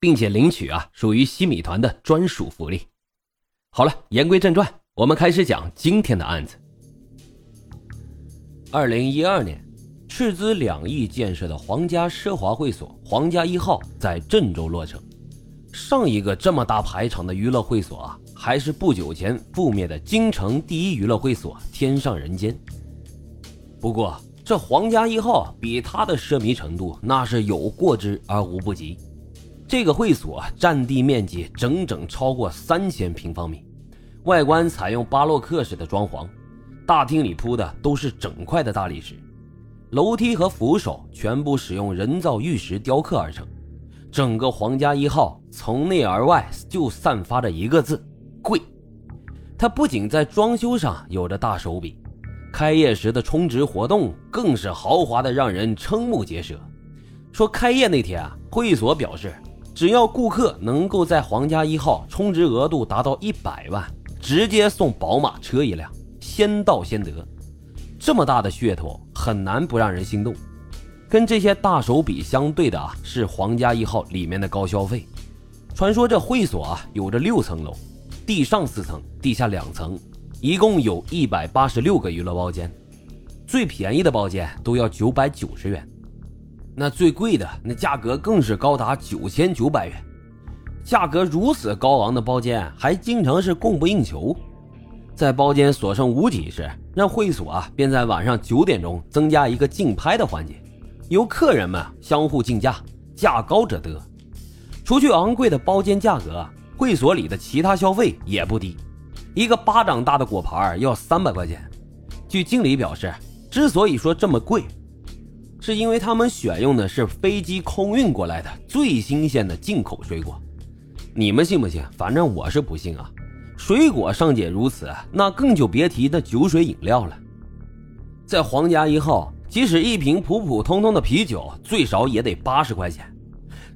并且领取啊，属于西米团的专属福利。好了，言归正传，我们开始讲今天的案子。二零一二年，斥资两亿建设的皇家奢华会所“皇家一号”在郑州落成。上一个这么大排场的娱乐会所啊，还是不久前覆灭的京城第一娱乐会所“天上人间”。不过，这“皇家一号”比它的奢靡程度那是有过之而无不及。这个会所占地面积整整超过三千平方米，外观采用巴洛克式的装潢，大厅里铺的都是整块的大理石，楼梯和扶手全部使用人造玉石雕刻而成。整个皇家一号从内而外就散发着一个字：贵。它不仅在装修上有着大手笔，开业时的充值活动更是豪华的让人瞠目结舌。说开业那天啊，会所表示。只要顾客能够在皇家一号充值额度达到一百万，直接送宝马车一辆，先到先得。这么大的噱头，很难不让人心动。跟这些大手笔相对的啊，是皇家一号里面的高消费。传说这会所啊，有着六层楼，地上四层，地下两层，一共有一百八十六个娱乐包间，最便宜的包间都要九百九十元。那最贵的那价格更是高达九千九百元，价格如此高昂的包间还经常是供不应求。在包间所剩无几时，让会所啊便在晚上九点钟增加一个竞拍的环节，由客人们相互竞价，价高者得。除去昂贵的包间价格，会所里的其他消费也不低，一个巴掌大的果盘要三百块钱。据经理表示，之所以说这么贵。是因为他们选用的是飞机空运过来的最新鲜的进口水果，你们信不信？反正我是不信啊！水果尚且如此，那更就别提那酒水饮料了。在皇家一号，即使一瓶普普通通的啤酒，最少也得八十块钱。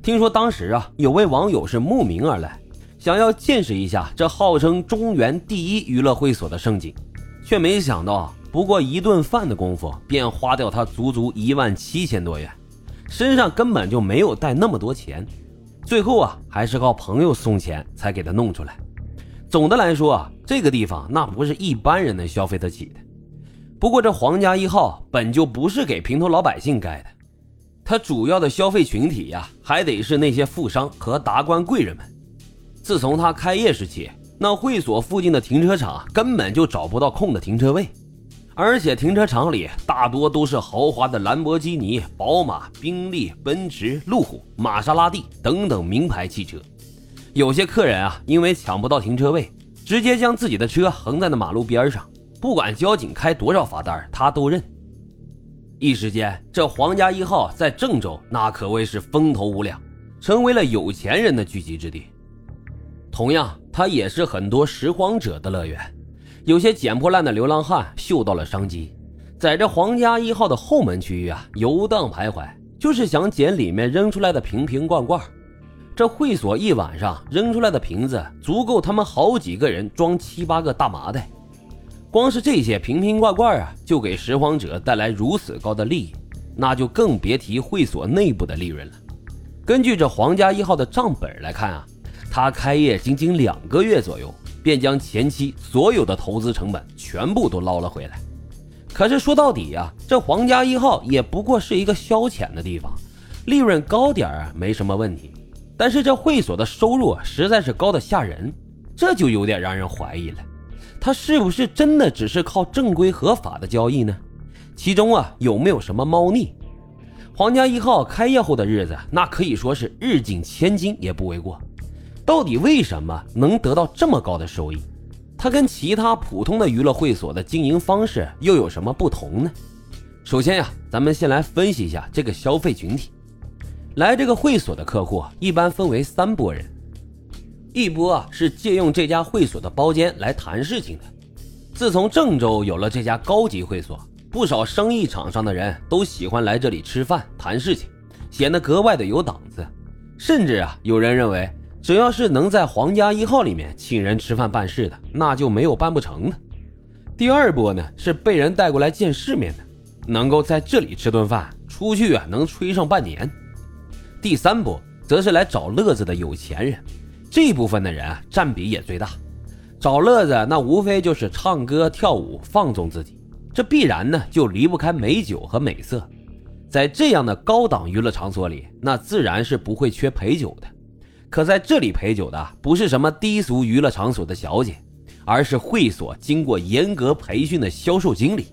听说当时啊，有位网友是慕名而来，想要见识一下这号称中原第一娱乐会所的盛景，却没想到。不过一顿饭的功夫，便花掉他足足一万七千多元，身上根本就没有带那么多钱，最后啊，还是靠朋友送钱才给他弄出来。总的来说啊，这个地方那不是一般人能消费得起的。不过这皇家一号本就不是给平头老百姓盖的，它主要的消费群体呀，还得是那些富商和达官贵人们。自从他开业时起，那会所附近的停车场根本就找不到空的停车位。而且停车场里大多都是豪华的兰博基尼、宝马、宾利、奔驰、路虎、玛莎拉蒂等等名牌汽车。有些客人啊，因为抢不到停车位，直接将自己的车横在那马路边上，不管交警开多少罚单，他都认。一时间，这皇家一号在郑州那可谓是风头无两，成为了有钱人的聚集之地。同样，它也是很多拾荒者的乐园。有些捡破烂的流浪汉嗅到了商机，在这皇家一号的后门区域啊游荡徘徊，就是想捡里面扔出来的瓶瓶罐罐。这会所一晚上扔出来的瓶子，足够他们好几个人装七八个大麻袋。光是这些瓶瓶罐罐啊，就给拾荒者带来如此高的利益，那就更别提会所内部的利润了。根据这皇家一号的账本来看啊，他开业仅仅两个月左右。便将前期所有的投资成本全部都捞了回来。可是说到底呀，这皇家一号也不过是一个消遣的地方，利润高点儿没什么问题。但是这会所的收入实在是高的吓人，这就有点让人怀疑了。他是不是真的只是靠正规合法的交易呢？其中啊有没有什么猫腻？皇家一号开业后的日子，那可以说是日进千金也不为过。到底为什么能得到这么高的收益？它跟其他普通的娱乐会所的经营方式又有什么不同呢？首先呀，咱们先来分析一下这个消费群体。来这个会所的客户一般分为三波人：一波啊是借用这家会所的包间来谈事情的。自从郑州有了这家高级会所，不少生意场上的人都喜欢来这里吃饭谈事情，显得格外的有档次。甚至啊，有人认为，只要是能在皇家一号里面请人吃饭办事的，那就没有办不成的。第二波呢，是被人带过来见世面的，能够在这里吃顿饭，出去啊能吹上半年。第三波则是来找乐子的有钱人，这部分的人啊占比也最大。找乐子那无非就是唱歌跳舞放纵自己，这必然呢就离不开美酒和美色。在这样的高档娱乐场所里，那自然是不会缺陪酒的。可在这里陪酒的不是什么低俗娱乐场所的小姐，而是会所经过严格培训的销售经理。